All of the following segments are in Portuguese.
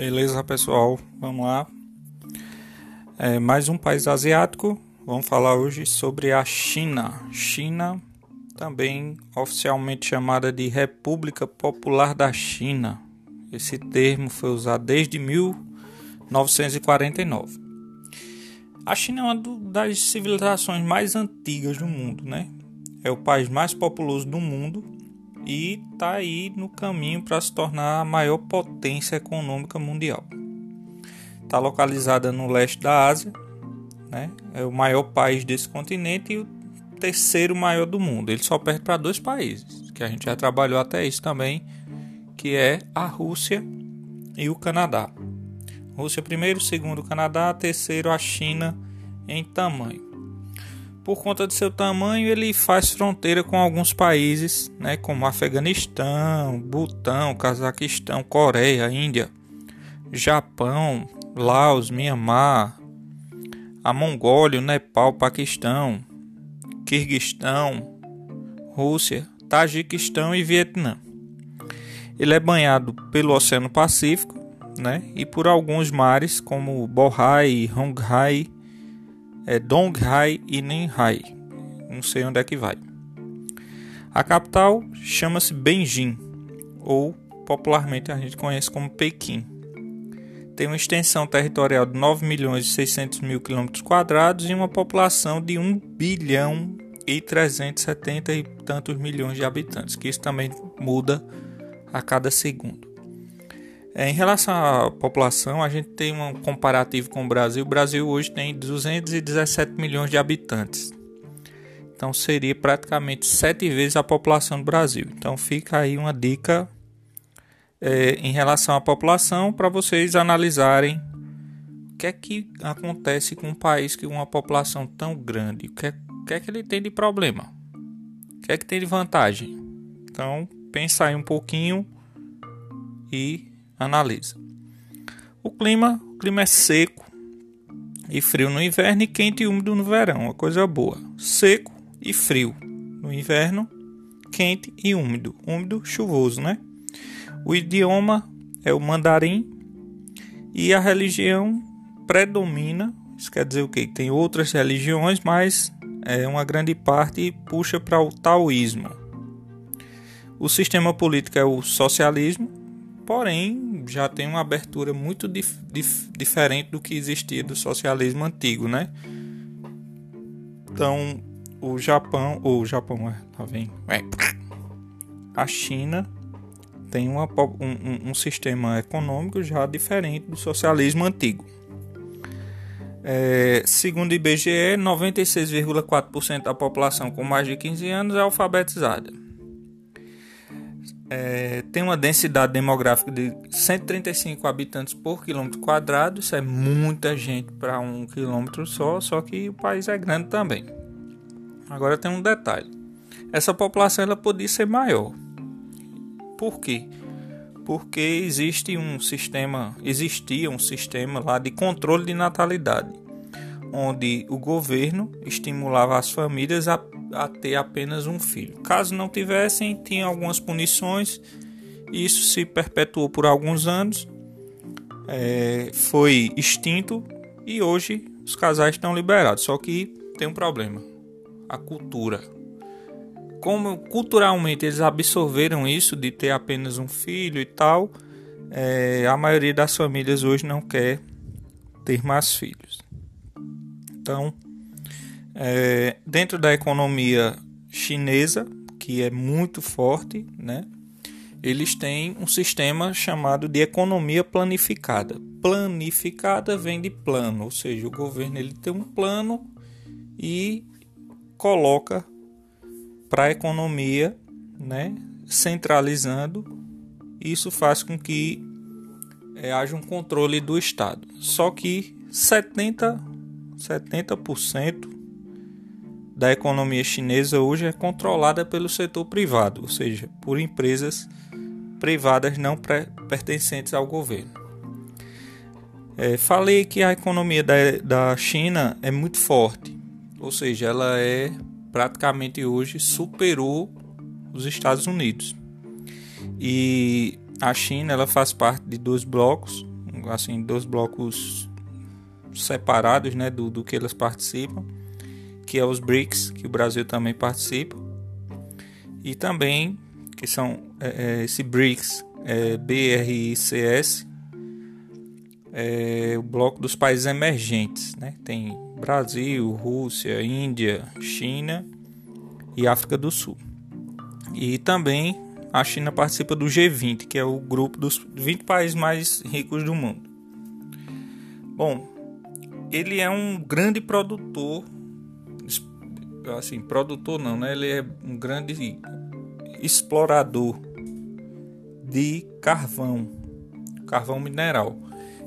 Beleza, pessoal? Vamos lá. É, mais um país asiático. Vamos falar hoje sobre a China. China, também oficialmente chamada de República Popular da China. Esse termo foi usado desde 1949. A China é uma das civilizações mais antigas do mundo, né? É o país mais populoso do mundo e está aí no caminho para se tornar a maior potência econômica mundial. Está localizada no leste da Ásia, né? é o maior país desse continente e o terceiro maior do mundo. Ele só perde para dois países, que a gente já trabalhou até isso também, que é a Rússia e o Canadá. Rússia primeiro, segundo Canadá, terceiro a China em tamanho por conta de seu tamanho, ele faz fronteira com alguns países, né, como Afeganistão, Butão, Cazaquistão, Coreia, Índia, Japão, Laos, Mianmar, a Mongólia, Nepal, Paquistão, Quirguistão, Rússia, Tajiquistão e Vietnã. Ele é banhado pelo Oceano Pacífico, né, e por alguns mares como Bohai, Honghai é Donghai e Ninhai. Não sei onde é que vai. A capital chama-se Beijing, ou popularmente a gente conhece como Pequim. Tem uma extensão territorial de 9 milhões e 600 mil quilômetros quadrados e uma população de 1 bilhão e 370 e tantos milhões de habitantes, que isso também muda a cada segundo. É, em relação à população, a gente tem um comparativo com o Brasil. O Brasil hoje tem 217 milhões de habitantes. Então seria praticamente sete vezes a população do Brasil. Então fica aí uma dica é, em relação à população para vocês analisarem o que é que acontece com um país com uma população tão grande. O que é, o que, é que ele tem de problema? O que é que tem de vantagem? Então pensa aí um pouquinho e Analisa. O clima, o clima é seco e frio no inverno e quente e úmido no verão, uma coisa boa. Seco e frio no inverno, quente e úmido, úmido, chuvoso, né? O idioma é o mandarim e a religião predomina, isso quer dizer o quê? Tem outras religiões, mas é uma grande parte puxa para o taoísmo. O sistema político é o socialismo, porém já tem uma abertura muito dif dif diferente do que existia do socialismo antigo, né? Então, o Japão, o Japão, é, tá vendo? É. A China tem uma, um, um, sistema econômico já diferente do socialismo antigo. É, segundo o IBGE, 96,4% da população com mais de 15 anos é alfabetizada é, tem uma densidade demográfica de 135 habitantes por quilômetro quadrado. Isso é muita gente para um quilômetro só, só que o país é grande também. Agora tem um detalhe: essa população ela podia ser maior. Por quê? Porque existe um sistema, existia um sistema lá de controle de natalidade, onde o governo estimulava as famílias a a ter apenas um filho. Caso não tivessem, tinha algumas punições. Isso se perpetuou por alguns anos, é, foi extinto e hoje os casais estão liberados. Só que tem um problema: a cultura. Como culturalmente eles absorveram isso de ter apenas um filho e tal, é, a maioria das famílias hoje não quer ter mais filhos. Então, é, dentro da economia chinesa, que é muito forte, né? Eles têm um sistema chamado de economia planificada. Planificada vem de plano, ou seja, o governo ele tem um plano e coloca para a economia, né, centralizando. Isso faz com que é, haja um controle do Estado. Só que 70, 70% da economia chinesa hoje é controlada pelo setor privado, ou seja, por empresas privadas não pertencentes ao governo. É, falei que a economia da, da China é muito forte, ou seja, ela é praticamente hoje superou os Estados Unidos. E a China ela faz parte de dois blocos, assim, dois blocos separados, né, do, do que elas participam, que é os BRICS, que o Brasil também participa, e também que são é, é esse BRICS, é, BRICS, é o bloco dos países emergentes, né? Tem Brasil, Rússia, Índia, China e África do Sul. E também a China participa do G20, que é o grupo dos 20 países mais ricos do mundo. Bom, ele é um grande produtor, assim, produtor não, né? Ele é um grande explorador de carvão, carvão mineral.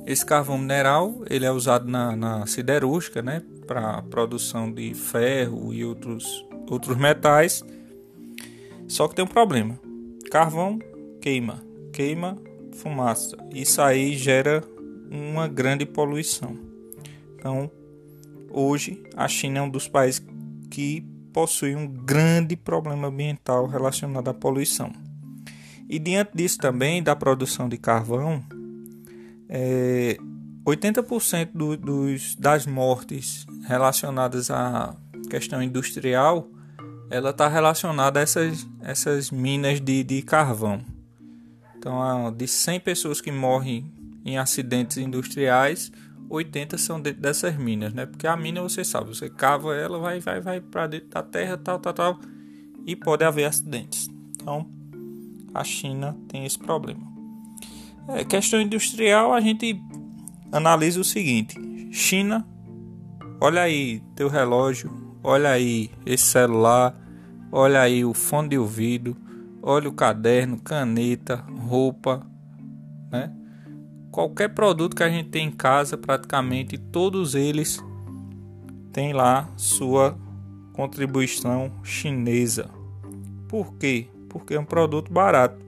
Esse carvão mineral ele é usado na, na siderúrgica, né, para produção de ferro e outros outros metais. Só que tem um problema: carvão queima, queima fumaça. Isso aí gera uma grande poluição. Então, hoje a China é um dos países que possui um grande problema ambiental relacionado à poluição. E diante disso também, da produção de carvão, é, 80% do, dos, das mortes relacionadas à questão industrial ela está relacionada a essas, essas minas de, de carvão. Então, de 100 pessoas que morrem em acidentes industriais, 80 são dentro dessas minas, né? Porque a mina você sabe, você cava ela, vai, vai, vai para dentro da terra, tal, tal, tal, e pode haver acidentes. Então, a China tem esse problema. É, questão industrial, a gente analisa o seguinte: China, olha aí teu relógio, olha aí esse celular, olha aí o fone de ouvido, olha o caderno, caneta, roupa, né? Qualquer produto que a gente tem em casa, praticamente todos eles têm lá sua contribuição chinesa. Por quê? Porque é um produto barato.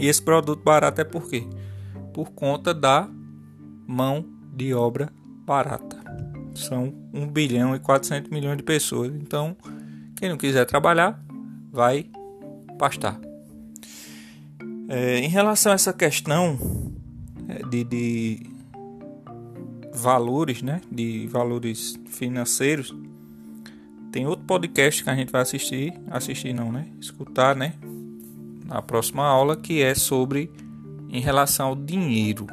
E esse produto barato é por quê? Por conta da mão de obra barata. São 1 bilhão e 400 milhões de pessoas. Então, quem não quiser trabalhar, vai pastar. É, em relação a essa questão de, de valores, né, de valores financeiros, tem outro podcast que a gente vai assistir, assistir não, né, escutar, né, na próxima aula que é sobre em relação ao dinheiro.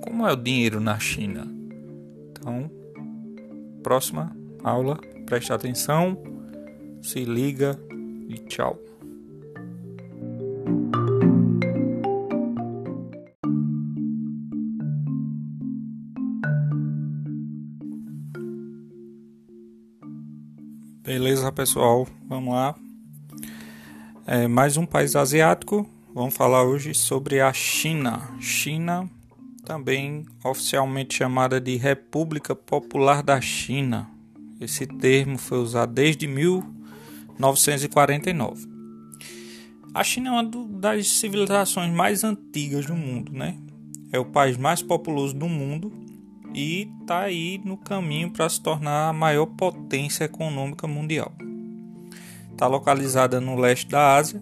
Como é o dinheiro na China? Então, próxima aula, preste atenção, se liga e tchau. Beleza, pessoal? Vamos lá. É, mais um país asiático. Vamos falar hoje sobre a China. China, também oficialmente chamada de República Popular da China. Esse termo foi usado desde 1949. A China é uma das civilizações mais antigas do mundo, né? É o país mais populoso do mundo e está aí no caminho para se tornar a maior potência econômica mundial está localizada no leste da Ásia,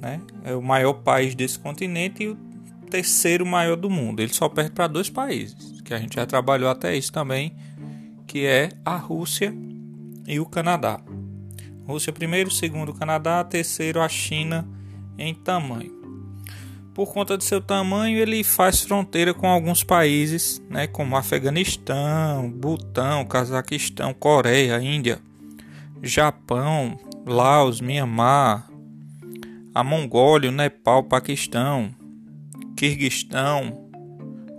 né? é o maior país desse continente e o terceiro maior do mundo. Ele só perde para dois países, que a gente já trabalhou até isso também, que é a Rússia e o Canadá. Rússia primeiro, segundo o Canadá, terceiro a China em tamanho. Por conta de seu tamanho, ele faz fronteira com alguns países, né, como Afeganistão, Butão, Cazaquistão, Coreia, Índia, Japão, Laos, Myanmar, a Mongólia, Nepal, Paquistão, Quirguistão,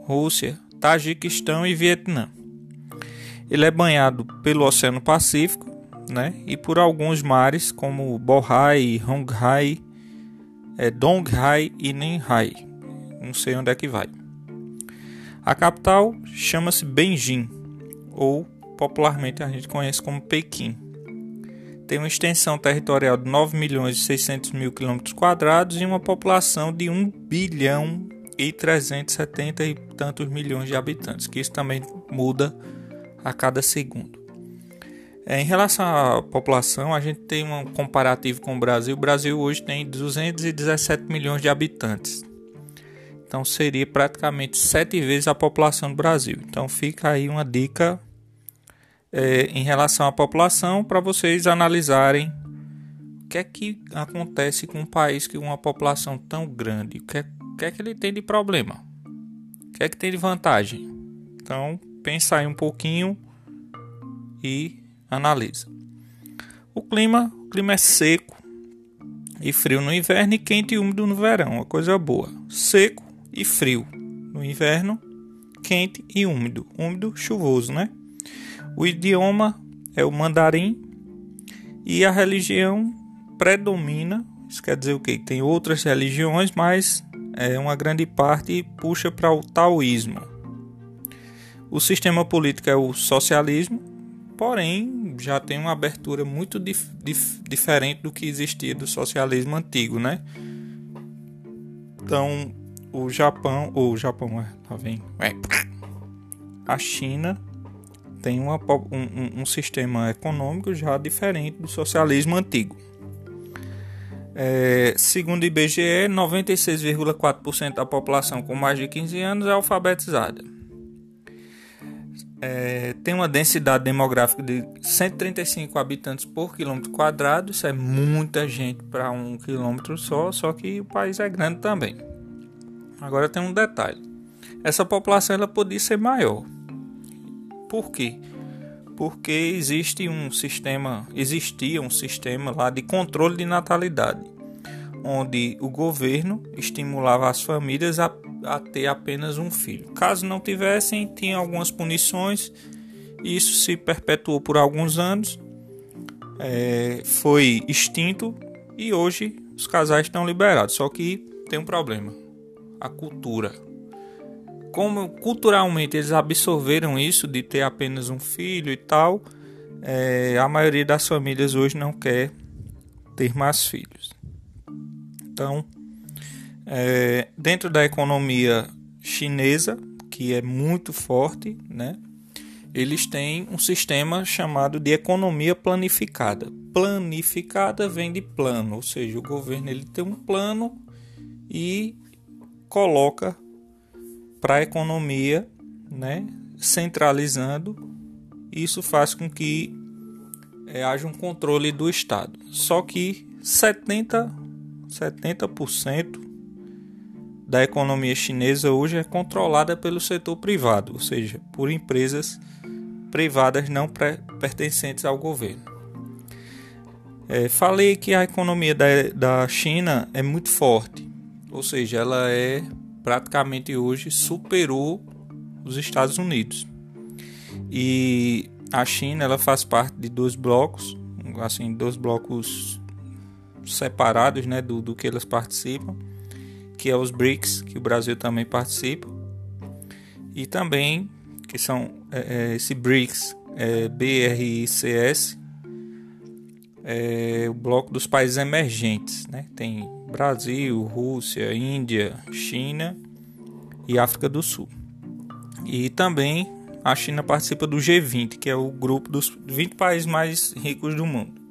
Rússia, Tajiquistão e Vietnã. Ele é banhado pelo Oceano Pacífico né, e por alguns mares como Bohai, Honghai, é, Donghai e Ninhai. Não sei onde é que vai. A capital chama-se Beijing, ou popularmente a gente conhece como Pequim tem uma extensão territorial de 9 milhões e 600 mil quilômetros quadrados e uma população de 1 bilhão e 370 e tantos milhões de habitantes, que isso também muda a cada segundo. É, em relação à população, a gente tem um comparativo com o Brasil. O Brasil hoje tem 217 milhões de habitantes. Então seria praticamente sete vezes a população do Brasil. Então fica aí uma dica é, em relação à população para vocês analisarem o que é que acontece com um país com uma população tão grande. O que é, o que, é que ele tem de problema? O que é que tem de vantagem? Então pensa aí um pouquinho e analisa. O clima, o clima é seco e frio no inverno e quente e úmido no verão, uma coisa boa. Seco e frio no inverno, quente e úmido, úmido, chuvoso, né? O idioma é o mandarim e a religião predomina. Isso quer dizer o quê? Tem outras religiões, mas é uma grande parte puxa para o taoísmo. O sistema político é o socialismo, porém já tem uma abertura muito dif dif diferente do que existia do socialismo antigo, né? Então, o Japão, o Japão, é, tá vendo? É. A China tem uma, um, um, sistema econômico já diferente do socialismo antigo. É, segundo o IBGE, 96,4% da população com mais de 15 anos é alfabetizada. É, tem uma densidade demográfica de 135 habitantes por quilômetro quadrado. Isso é muita gente para um quilômetro só, só que o país é grande também. Agora tem um detalhe: essa população ela podia ser maior. Por quê? Porque existe um sistema, existia um sistema lá de controle de natalidade, onde o governo estimulava as famílias a, a ter apenas um filho. Caso não tivessem, tinha algumas punições. Isso se perpetuou por alguns anos, é, foi extinto e hoje os casais estão liberados. Só que tem um problema: a cultura. Como culturalmente eles absorveram isso de ter apenas um filho e tal, é, a maioria das famílias hoje não quer ter mais filhos. Então, é, dentro da economia chinesa, que é muito forte, né? Eles têm um sistema chamado de economia planificada. Planificada vem de plano, ou seja, o governo ele tem um plano e coloca para a economia, né, centralizando. Isso faz com que é, haja um controle do Estado. Só que 70, 70% da economia chinesa hoje é controlada pelo setor privado, ou seja, por empresas privadas não pertencentes ao governo. É, falei que a economia da, da China é muito forte, ou seja, ela é praticamente hoje superou os Estados Unidos. E a China ela faz parte de dois blocos, assim, dois blocos separados, né, do, do que elas participam, que é os BRICS, que o Brasil também participa, e também que são é, é, esse BRICS, é, BRICS, é o bloco dos países emergentes, né? Tem Brasil, Rússia, Índia, China e África do Sul. E também a China participa do G20, que é o grupo dos 20 países mais ricos do mundo.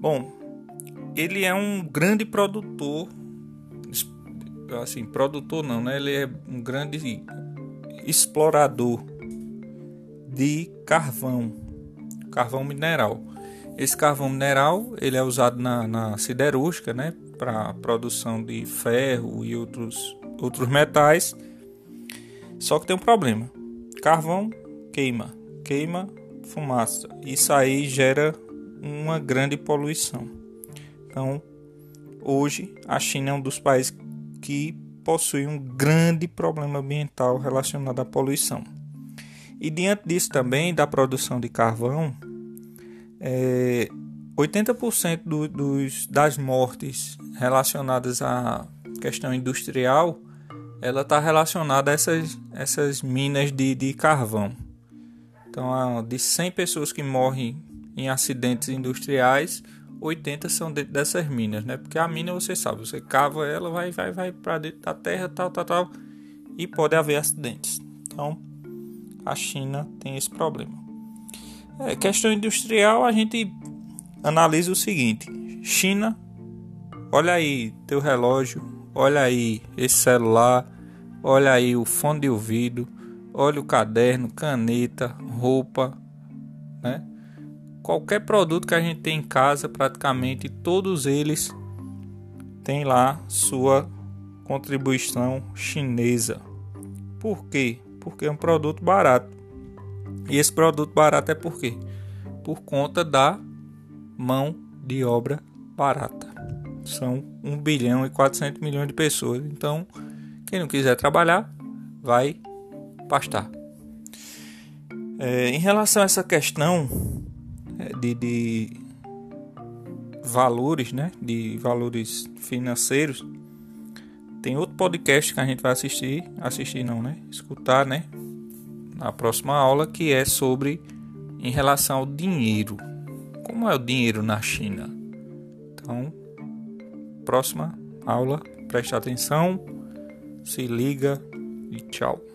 Bom, ele é um grande produtor, assim, produtor não, né? Ele é um grande explorador de carvão, carvão mineral. Esse carvão mineral ele é usado na, na siderúrgica, né, para produção de ferro e outros, outros metais. Só que tem um problema: carvão queima, queima fumaça. Isso aí gera uma grande poluição. Então, hoje a China é um dos países que possui um grande problema ambiental relacionado à poluição. E diante disso também da produção de carvão, é, 80% do, dos, das mortes relacionadas à questão industrial ela está relacionada a essas, essas minas de, de carvão. Então, de 100 pessoas que morrem em acidentes industriais, 80 são dentro dessas minas, né? Porque a mina, você sabe, você cava ela, vai, vai, vai para dentro da terra, tal, tal, tal, e pode haver acidentes. Então, a China tem esse problema. É, questão industrial, a gente analisa o seguinte: China, olha aí teu relógio, olha aí esse celular, olha aí o fone de ouvido, olha o caderno, caneta, roupa, né? Qualquer produto que a gente tem em casa, praticamente todos eles têm lá sua contribuição chinesa. Por quê? Porque é um produto barato. E esse produto barato é por quê? Por conta da mão de obra barata. São 1 bilhão e 400 milhões de pessoas. Então, quem não quiser trabalhar, vai pastar. É, em relação a essa questão de, de valores, né, de valores financeiros, tem outro podcast que a gente vai assistir, assistir não, né, escutar, né, na próxima aula que é sobre em relação ao dinheiro. Como é o dinheiro na China? Então, próxima aula, preste atenção, se liga e tchau.